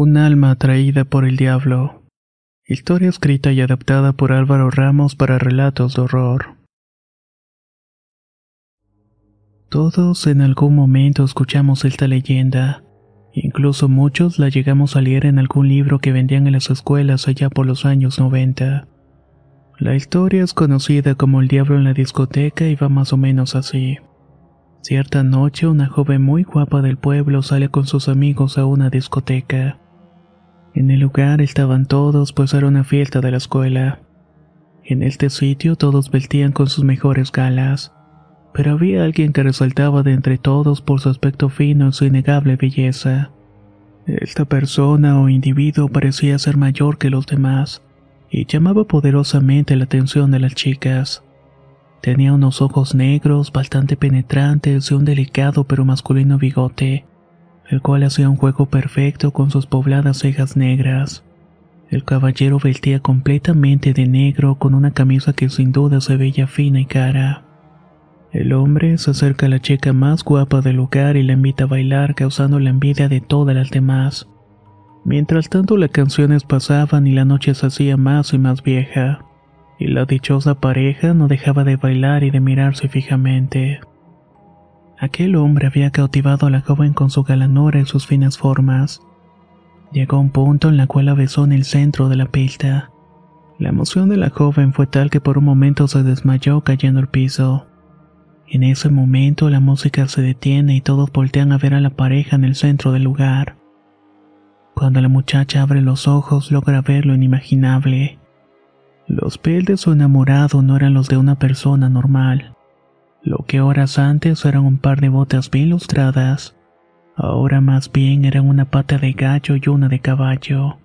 Un alma atraída por el diablo. Historia escrita y adaptada por Álvaro Ramos para relatos de horror. Todos en algún momento escuchamos esta leyenda. Incluso muchos la llegamos a leer en algún libro que vendían en las escuelas allá por los años 90. La historia es conocida como El diablo en la discoteca y va más o menos así. Cierta noche una joven muy guapa del pueblo sale con sus amigos a una discoteca. En el lugar estaban todos pues era una fiesta de la escuela. En este sitio todos vestían con sus mejores galas, pero había alguien que resaltaba de entre todos por su aspecto fino y su innegable belleza. Esta persona o individuo parecía ser mayor que los demás y llamaba poderosamente la atención de las chicas. Tenía unos ojos negros bastante penetrantes y un delicado pero masculino bigote, el cual hacía un juego perfecto con sus pobladas cejas negras. El caballero vestía completamente de negro con una camisa que sin duda se veía fina y cara. El hombre se acerca a la chica más guapa del lugar y la invita a bailar causando la envidia de todas las demás. Mientras tanto las canciones pasaban y la noche se hacía más y más vieja y la dichosa pareja no dejaba de bailar y de mirarse fijamente. Aquel hombre había cautivado a la joven con su galanura y sus finas formas. Llegó un punto en la cual la besó en el centro de la pista. La emoción de la joven fue tal que por un momento se desmayó cayendo al piso. En ese momento la música se detiene y todos voltean a ver a la pareja en el centro del lugar. Cuando la muchacha abre los ojos logra ver lo inimaginable. Los pies de su enamorado no eran los de una persona normal. Lo que horas antes eran un par de botas bien lustradas, ahora más bien eran una pata de gallo y una de caballo.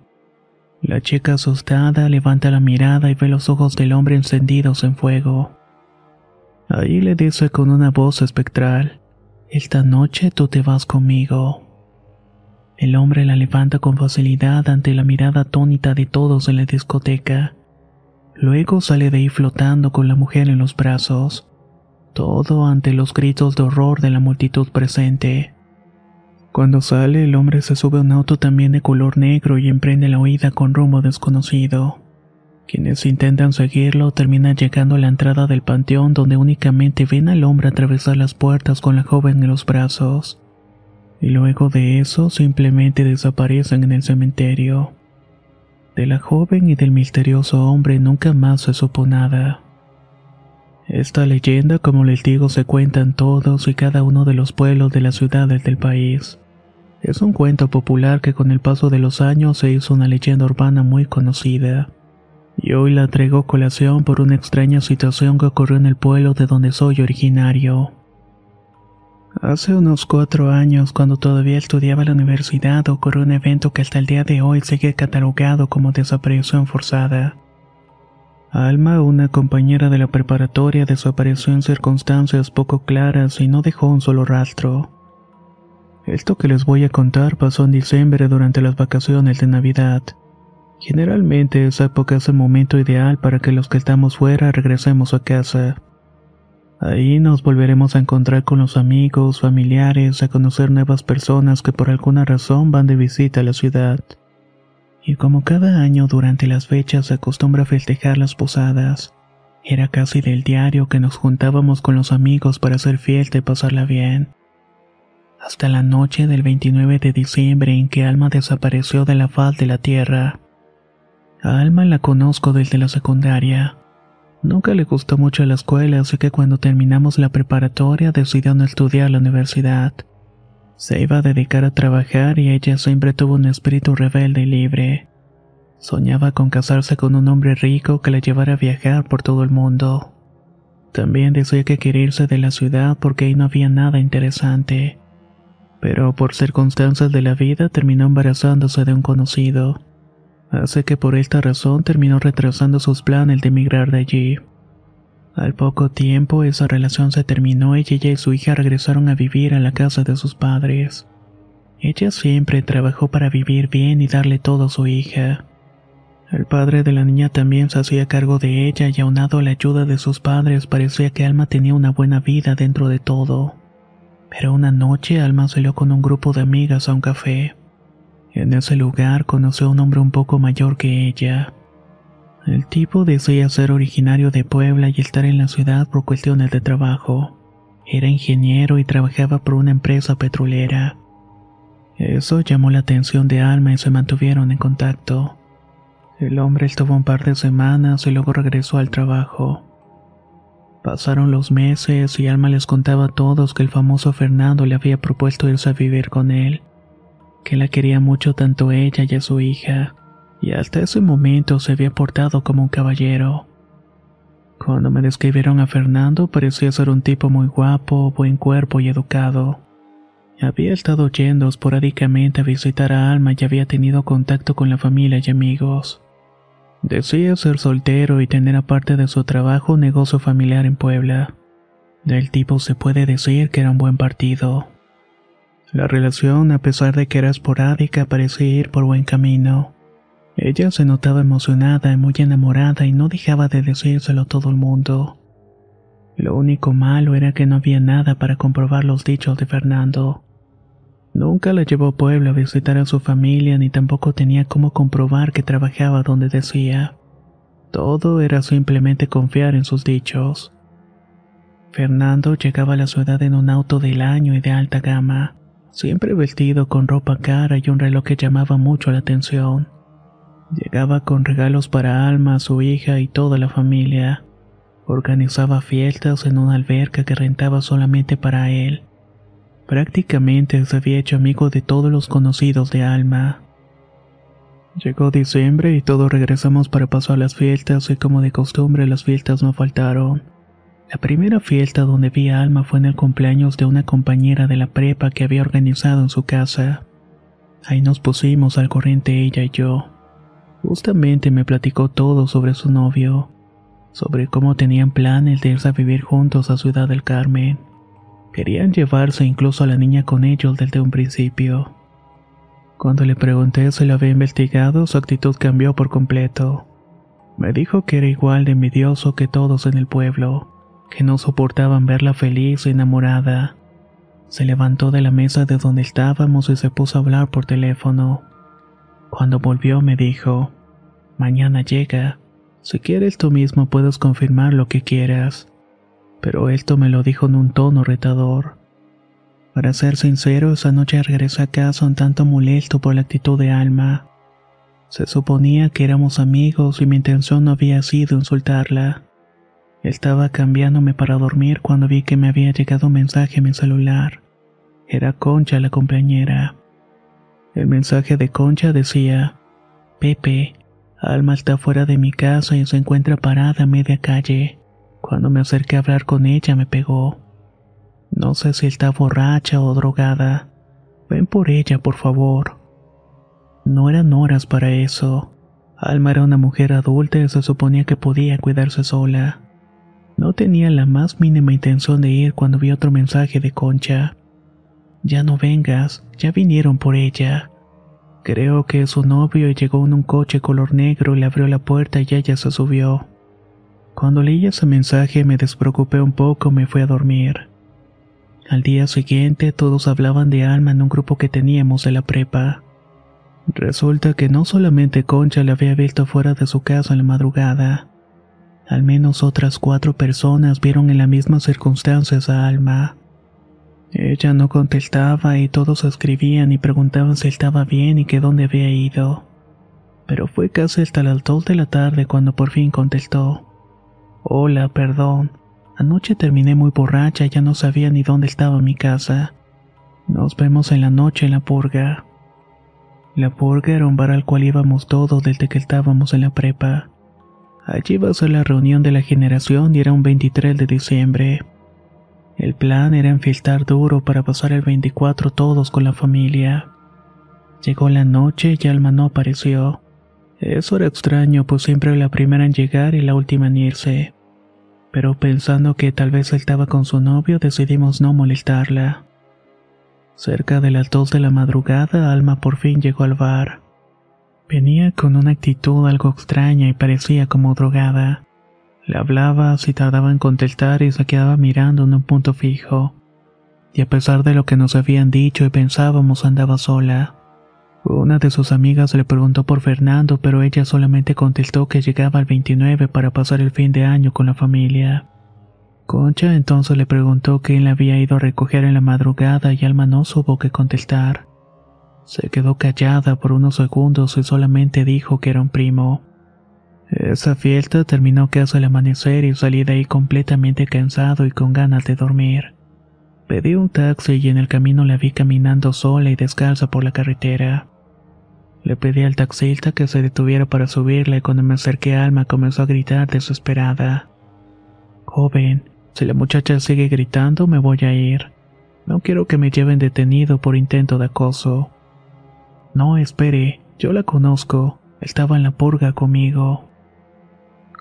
La chica asustada levanta la mirada y ve los ojos del hombre encendidos en fuego. Ahí le dice con una voz espectral, Esta noche tú te vas conmigo. El hombre la levanta con facilidad ante la mirada atónita de todos en la discoteca. Luego sale de ahí flotando con la mujer en los brazos, todo ante los gritos de horror de la multitud presente. Cuando sale, el hombre se sube a un auto también de color negro y emprende la huida con rumbo desconocido. Quienes intentan seguirlo terminan llegando a la entrada del panteón donde únicamente ven al hombre atravesar las puertas con la joven en los brazos. Y luego de eso simplemente desaparecen en el cementerio. De la joven y del misterioso hombre nunca más se supo nada. Esta leyenda, como les digo, se cuenta en todos y cada uno de los pueblos de las ciudades del país. Es un cuento popular que con el paso de los años se hizo una leyenda urbana muy conocida. Y hoy la traigo colación por una extraña situación que ocurrió en el pueblo de donde soy originario. Hace unos cuatro años, cuando todavía estudiaba en la universidad, ocurrió un evento que hasta el día de hoy sigue catalogado como desaparición forzada. Alma, una compañera de la preparatoria, desapareció en circunstancias poco claras y no dejó un solo rastro. Esto que les voy a contar pasó en diciembre durante las vacaciones de Navidad. Generalmente esa época es el momento ideal para que los que estamos fuera regresemos a casa. Ahí nos volveremos a encontrar con los amigos, familiares, a conocer nuevas personas que por alguna razón van de visita a la ciudad. Y como cada año durante las fechas se acostumbra festejar las posadas, era casi del diario que nos juntábamos con los amigos para hacer fiesta y pasarla bien. hasta la noche del 29 de diciembre en que Alma desapareció de la faz de la tierra. A Alma la conozco desde la secundaria. Nunca le gustó mucho la escuela, así que cuando terminamos la preparatoria decidió no estudiar la universidad. Se iba a dedicar a trabajar y ella siempre tuvo un espíritu rebelde y libre. Soñaba con casarse con un hombre rico que la llevara a viajar por todo el mundo. También decía que quería irse de la ciudad porque ahí no había nada interesante. Pero por circunstancias de la vida terminó embarazándose de un conocido. Así que por esta razón terminó retrasando sus planes de emigrar de allí. Al poco tiempo esa relación se terminó y ella y su hija regresaron a vivir a la casa de sus padres. Ella siempre trabajó para vivir bien y darle todo a su hija. El padre de la niña también se hacía cargo de ella y aunado a la ayuda de sus padres parecía que Alma tenía una buena vida dentro de todo. Pero una noche Alma salió con un grupo de amigas a un café. En ese lugar conoció a un hombre un poco mayor que ella. El tipo decía ser originario de Puebla y estar en la ciudad por cuestiones de trabajo. Era ingeniero y trabajaba por una empresa petrolera. Eso llamó la atención de Alma y se mantuvieron en contacto. El hombre estuvo un par de semanas y luego regresó al trabajo. Pasaron los meses y Alma les contaba a todos que el famoso Fernando le había propuesto irse a vivir con él, que la quería mucho tanto ella y a su hija, y hasta ese momento se había portado como un caballero. Cuando me describieron a Fernando parecía ser un tipo muy guapo, buen cuerpo y educado. Había estado yendo esporádicamente a visitar a Alma y había tenido contacto con la familia y amigos. Decía ser soltero y tener aparte de su trabajo un negocio familiar en Puebla. Del tipo se puede decir que era un buen partido. La relación, a pesar de que era esporádica, parecía ir por buen camino. Ella se notaba emocionada y muy enamorada y no dejaba de decírselo a todo el mundo. Lo único malo era que no había nada para comprobar los dichos de Fernando. Nunca la llevó a Puebla a visitar a su familia ni tampoco tenía cómo comprobar que trabajaba donde decía. Todo era simplemente confiar en sus dichos. Fernando llegaba a la ciudad en un auto del año y de alta gama, siempre vestido con ropa cara y un reloj que llamaba mucho la atención. Llegaba con regalos para Alma, su hija y toda la familia. Organizaba fiestas en una alberca que rentaba solamente para él. Prácticamente se había hecho amigo de todos los conocidos de Alma. Llegó diciembre y todos regresamos para pasar las fiestas y como de costumbre las fiestas no faltaron. La primera fiesta donde vi a Alma fue en el cumpleaños de una compañera de la prepa que había organizado en su casa. Ahí nos pusimos al corriente ella y yo. Justamente me platicó todo sobre su novio, sobre cómo tenían planes de irse a vivir juntos a Ciudad del Carmen. Querían llevarse incluso a la niña con ellos desde un principio. Cuando le pregunté si lo había investigado, su actitud cambió por completo. Me dijo que era igual de envidioso que todos en el pueblo, que no soportaban verla feliz y enamorada. Se levantó de la mesa de donde estábamos y se puso a hablar por teléfono. Cuando volvió me dijo, mañana llega. Si quieres tú mismo puedes confirmar lo que quieras pero esto me lo dijo en un tono retador. Para ser sincero, esa noche regresé a casa un tanto molesto por la actitud de Alma. Se suponía que éramos amigos y mi intención no había sido insultarla. Estaba cambiándome para dormir cuando vi que me había llegado un mensaje a mi celular. Era Concha la compañera. El mensaje de Concha decía, Pepe, Alma está fuera de mi casa y se encuentra parada a media calle. Cuando me acerqué a hablar con ella me pegó. No sé si está borracha o drogada. Ven por ella, por favor. No eran horas para eso. Alma era una mujer adulta y se suponía que podía cuidarse sola. No tenía la más mínima intención de ir cuando vi otro mensaje de Concha. Ya no vengas, ya vinieron por ella. Creo que su novio llegó en un coche color negro y le abrió la puerta y ella se subió. Cuando leí ese mensaje me despreocupé un poco y me fui a dormir. Al día siguiente todos hablaban de Alma en un grupo que teníamos de la prepa. Resulta que no solamente Concha le había visto fuera de su casa en la madrugada. Al menos otras cuatro personas vieron en las mismas circunstancias a Alma. Ella no contestaba y todos escribían y preguntaban si estaba bien y que dónde había ido. Pero fue casi hasta las dos de la tarde cuando por fin contestó. Hola, perdón. Anoche terminé muy borracha ya no sabía ni dónde estaba mi casa. Nos vemos en la noche en la purga. La purga era un bar al cual íbamos todos desde que estábamos en la prepa. Allí iba a ser la reunión de la generación y era un 23 de diciembre. El plan era enfiestar duro para pasar el 24 todos con la familia. Llegó la noche y Alma no apareció. Eso era extraño, pues siempre la primera en llegar y la última en irse. Pero pensando que tal vez estaba con su novio, decidimos no molestarla. Cerca de las dos de la madrugada, Alma por fin llegó al bar. Venía con una actitud algo extraña y parecía como drogada. Le hablaba si tardaba en contestar y se quedaba mirando en un punto fijo. Y a pesar de lo que nos habían dicho y pensábamos andaba sola. Una de sus amigas le preguntó por Fernando, pero ella solamente contestó que llegaba al 29 para pasar el fin de año con la familia. Concha entonces le preguntó quién la había ido a recoger en la madrugada y Alma no supo qué contestar. Se quedó callada por unos segundos y solamente dijo que era un primo. Esa fiesta terminó casi al amanecer y salí de ahí completamente cansado y con ganas de dormir. Pedí un taxi y en el camino la vi caminando sola y descalza por la carretera. Le pedí al taxista que se detuviera para subirla y cuando me acerqué a Alma comenzó a gritar desesperada. Joven, si la muchacha sigue gritando, me voy a ir. No quiero que me lleven detenido por intento de acoso. No, espere, yo la conozco. Estaba en la purga conmigo.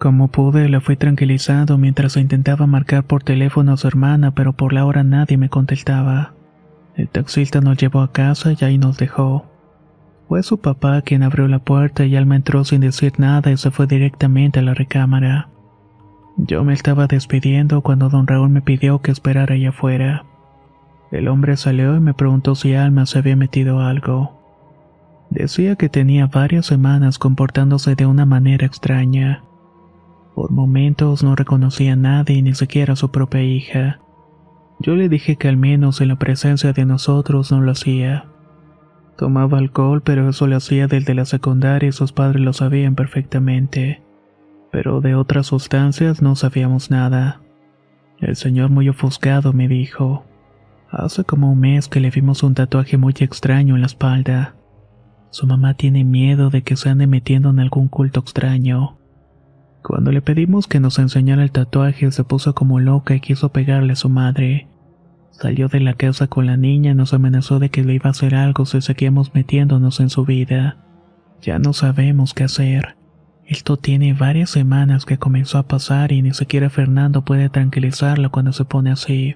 Como pude, la fui tranquilizando mientras intentaba marcar por teléfono a su hermana, pero por la hora nadie me contestaba. El taxista nos llevó a casa y ahí nos dejó. Fue su papá quien abrió la puerta y Alma entró sin decir nada y se fue directamente a la recámara. Yo me estaba despidiendo cuando don Raúl me pidió que esperara allá afuera. El hombre salió y me preguntó si Alma se había metido algo. Decía que tenía varias semanas comportándose de una manera extraña. Por momentos no reconocía a nadie, ni siquiera a su propia hija. Yo le dije que al menos en la presencia de nosotros no lo hacía. Tomaba alcohol, pero eso lo hacía desde la secundaria y sus padres lo sabían perfectamente pero de otras sustancias no sabíamos nada. El señor muy ofuscado me dijo, hace como un mes que le vimos un tatuaje muy extraño en la espalda. Su mamá tiene miedo de que se ande metiendo en algún culto extraño. Cuando le pedimos que nos enseñara el tatuaje se puso como loca y quiso pegarle a su madre. Salió de la casa con la niña y nos amenazó de que le iba a hacer algo si seguíamos metiéndonos en su vida. Ya no sabemos qué hacer. Esto tiene varias semanas que comenzó a pasar y ni siquiera Fernando puede tranquilizarlo cuando se pone así.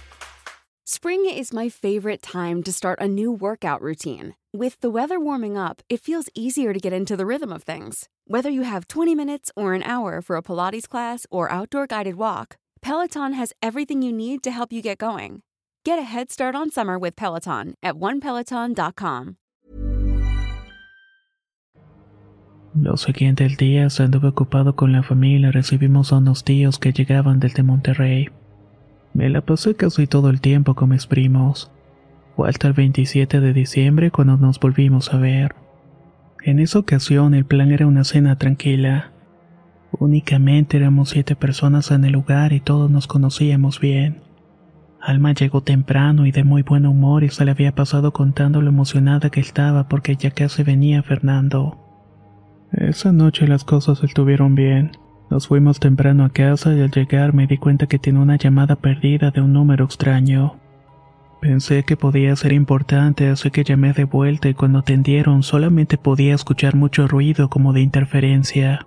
Spring is my favorite time to start a new workout routine. With the weather warming up, it feels easier to get into the rhythm of things. Whether you have 20 minutes or an hour for a Pilates class or outdoor guided walk, Peloton has everything you need to help you get going. Get a head start on summer with Peloton at onepeloton.com. Los siguientes días anduve ocupado con la familia, recibimos a unos tíos que llegaban desde Monterrey. Me la pasé casi todo el tiempo con mis primos. Fue hasta el 27 de diciembre cuando nos volvimos a ver. En esa ocasión el plan era una cena tranquila. Únicamente éramos siete personas en el lugar y todos nos conocíamos bien. Alma llegó temprano y de muy buen humor y se le había pasado contando lo emocionada que estaba porque ya casi venía Fernando. Esa noche las cosas estuvieron bien. Nos fuimos temprano a casa y al llegar me di cuenta que tenía una llamada perdida de un número extraño. Pensé que podía ser importante, así que llamé de vuelta y cuando atendieron solamente podía escuchar mucho ruido como de interferencia.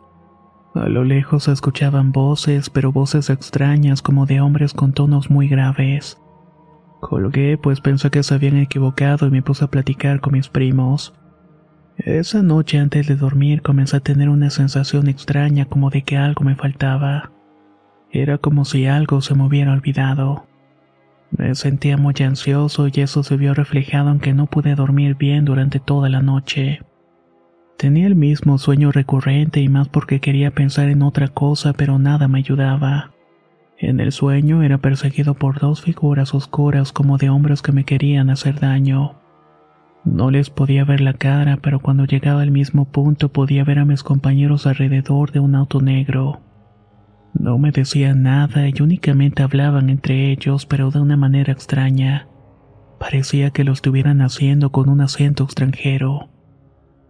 A lo lejos se escuchaban voces, pero voces extrañas como de hombres con tonos muy graves. Colgué, pues pensé que se habían equivocado y me puse a platicar con mis primos. Esa noche antes de dormir comencé a tener una sensación extraña como de que algo me faltaba. Era como si algo se me hubiera olvidado. Me sentía muy ansioso y eso se vio reflejado en que no pude dormir bien durante toda la noche. Tenía el mismo sueño recurrente y más porque quería pensar en otra cosa pero nada me ayudaba. En el sueño era perseguido por dos figuras oscuras como de hombres que me querían hacer daño. No les podía ver la cara, pero cuando llegaba al mismo punto podía ver a mis compañeros alrededor de un auto negro. No me decían nada y únicamente hablaban entre ellos, pero de una manera extraña. Parecía que lo estuvieran haciendo con un acento extranjero.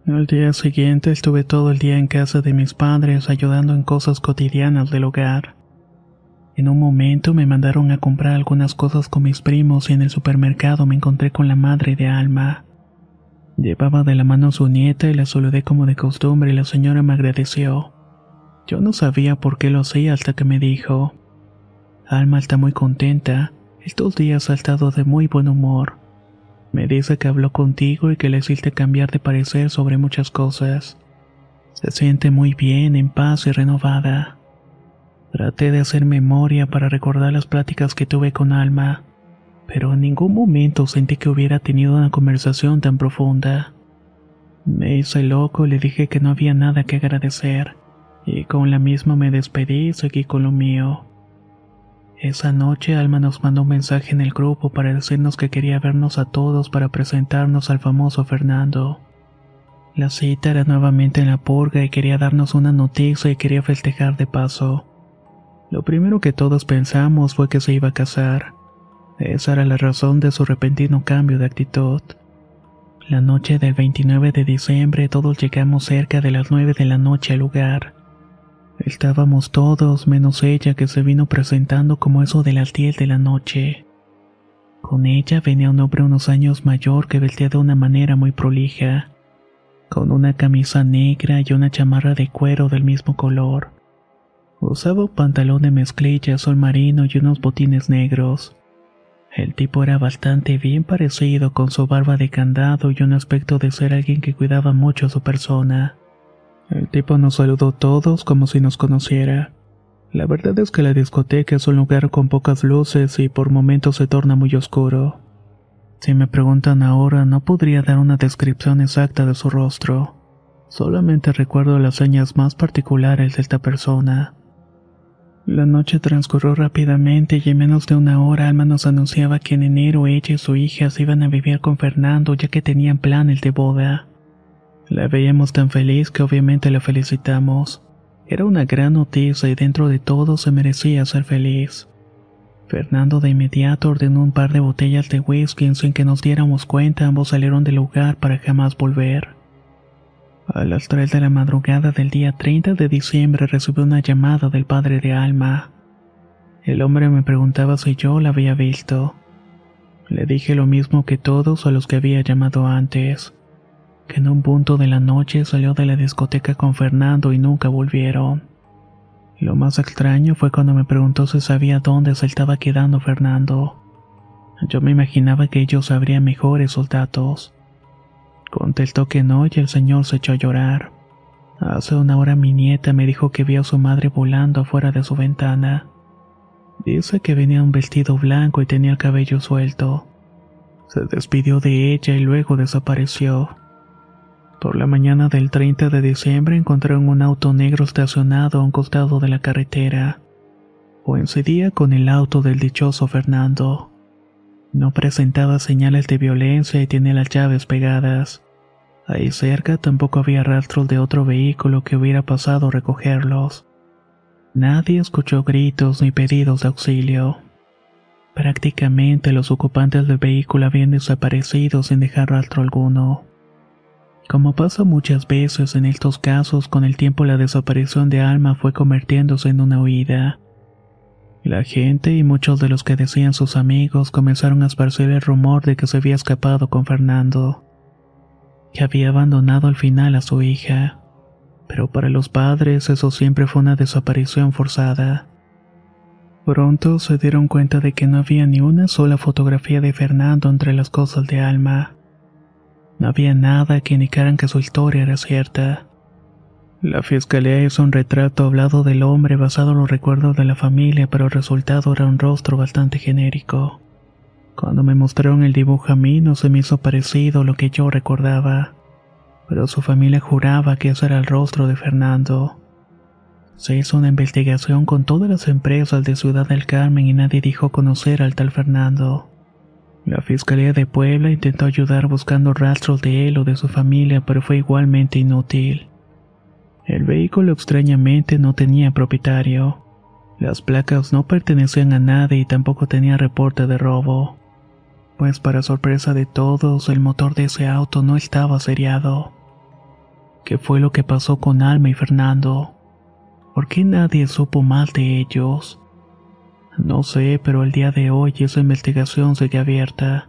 Al día siguiente estuve todo el día en casa de mis padres ayudando en cosas cotidianas del hogar. En un momento me mandaron a comprar algunas cosas con mis primos y en el supermercado me encontré con la madre de Alma. Llevaba de la mano a su nieta y la saludé como de costumbre y la señora me agradeció. Yo no sabía por qué lo hacía hasta que me dijo, Alma está muy contenta, estos días ha estado de muy buen humor. Me dice que habló contigo y que le hiciste cambiar de parecer sobre muchas cosas. Se siente muy bien, en paz y renovada. Traté de hacer memoria para recordar las pláticas que tuve con Alma, pero en ningún momento sentí que hubiera tenido una conversación tan profunda. Me hice loco y le dije que no había nada que agradecer y con la misma me despedí y seguí con lo mío. Esa noche Alma nos mandó un mensaje en el grupo para decirnos que quería vernos a todos para presentarnos al famoso Fernando. La cita era nuevamente en la purga y quería darnos una noticia y quería festejar de paso. Lo primero que todos pensamos fue que se iba a casar. Esa era la razón de su repentino cambio de actitud. La noche del 29 de diciembre todos llegamos cerca de las 9 de la noche al lugar. Estábamos todos menos ella que se vino presentando como eso de las 10 de la noche. Con ella venía un hombre unos años mayor que vestía de una manera muy prolija, con una camisa negra y una chamarra de cuero del mismo color. Usaba un pantalón de mezclilla azul marino y unos botines negros. El tipo era bastante bien parecido con su barba de candado y un aspecto de ser alguien que cuidaba mucho a su persona. El tipo nos saludó todos como si nos conociera. La verdad es que la discoteca es un lugar con pocas luces y por momentos se torna muy oscuro. Si me preguntan ahora, no podría dar una descripción exacta de su rostro. Solamente recuerdo las señas más particulares de esta persona. La noche transcurrió rápidamente y en menos de una hora Alma nos anunciaba que en enero ella y su hija se iban a vivir con Fernando ya que tenían planes de boda. La veíamos tan feliz que obviamente la felicitamos. Era una gran noticia y dentro de todo se merecía ser feliz. Fernando de inmediato ordenó un par de botellas de whisky sin que nos diéramos cuenta ambos salieron del lugar para jamás volver. A las 3 de la madrugada del día 30 de diciembre recibí una llamada del padre de Alma. El hombre me preguntaba si yo la había visto. Le dije lo mismo que todos a los que había llamado antes que en un punto de la noche salió de la discoteca con Fernando y nunca volvieron. Lo más extraño fue cuando me preguntó si sabía dónde se estaba quedando Fernando. Yo me imaginaba que ellos sabrían mejor esos datos. Contestó que no y el señor se echó a llorar. Hace una hora mi nieta me dijo que vio a su madre volando afuera de su ventana. Dice que venía un vestido blanco y tenía el cabello suelto. Se despidió de ella y luego desapareció. Por la mañana del 30 de diciembre encontraron un auto negro estacionado a un costado de la carretera. Coincidía con el auto del dichoso Fernando. No presentaba señales de violencia y tenía las llaves pegadas. Ahí cerca tampoco había rastros de otro vehículo que hubiera pasado a recogerlos. Nadie escuchó gritos ni pedidos de auxilio. Prácticamente los ocupantes del vehículo habían desaparecido sin dejar rastro alguno. Como pasa muchas veces en estos casos, con el tiempo la desaparición de Alma fue convirtiéndose en una huida. La gente y muchos de los que decían sus amigos comenzaron a esparcir el rumor de que se había escapado con Fernando, que había abandonado al final a su hija. Pero para los padres eso siempre fue una desaparición forzada. Pronto se dieron cuenta de que no había ni una sola fotografía de Fernando entre las cosas de Alma. No había nada que indicaran que su historia era cierta. La fiscalía hizo un retrato hablado del hombre basado en los recuerdos de la familia, pero el resultado era un rostro bastante genérico. Cuando me mostraron el dibujo a mí no se me hizo parecido lo que yo recordaba, pero su familia juraba que ese era el rostro de Fernando. Se hizo una investigación con todas las empresas de Ciudad del Carmen y nadie dijo conocer al tal Fernando. La Fiscalía de Puebla intentó ayudar buscando rastros de él o de su familia, pero fue igualmente inútil. El vehículo extrañamente no tenía propietario. Las placas no pertenecían a nadie y tampoco tenía reporte de robo. Pues para sorpresa de todos, el motor de ese auto no estaba seriado. ¿Qué fue lo que pasó con Alma y Fernando? ¿Por qué nadie supo mal de ellos? No sé, pero el día de hoy esa investigación sigue abierta.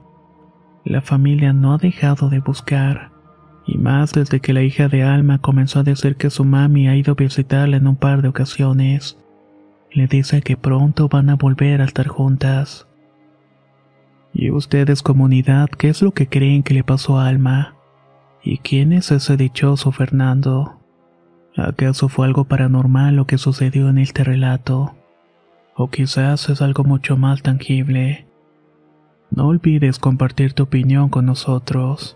La familia no ha dejado de buscar, y más desde que la hija de Alma comenzó a decir que su mami ha ido a visitarla en un par de ocasiones. Le dice que pronto van a volver a estar juntas. ¿Y ustedes, comunidad, qué es lo que creen que le pasó a Alma? ¿Y quién es ese dichoso Fernando? ¿Acaso fue algo paranormal lo que sucedió en este relato? O quizás es algo mucho más tangible. No olvides compartir tu opinión con nosotros.